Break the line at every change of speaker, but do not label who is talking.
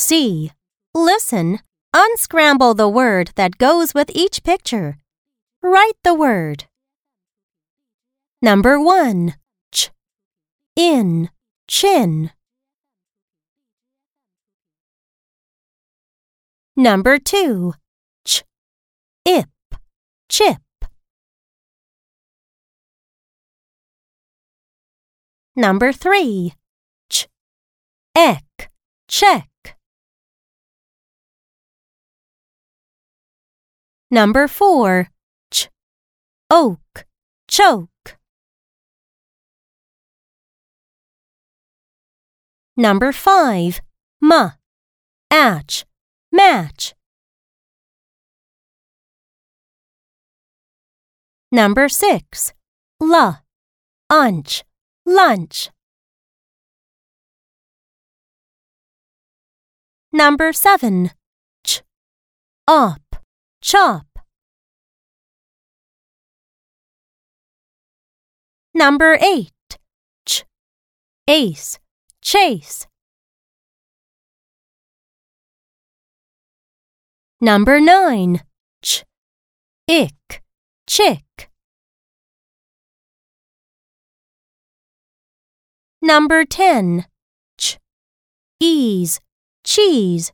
C. Listen. Unscramble the word that goes with each picture. Write the word. Number 1. Ch. In. Chin. Number 2. Ch. Ip. Chip. Number 3. Ch. Ek. Check. Number 4. Ch. Oak. Choke. Number 5. Ma. Atch. Match. Number 6. La. Unch. Lunch. Number 7. Ch. Op. Chop. Number 8. Ch. Ace. Chase. Number 9. Ch. Ick. Chick. Number 10. Ch. Ease. Cheese.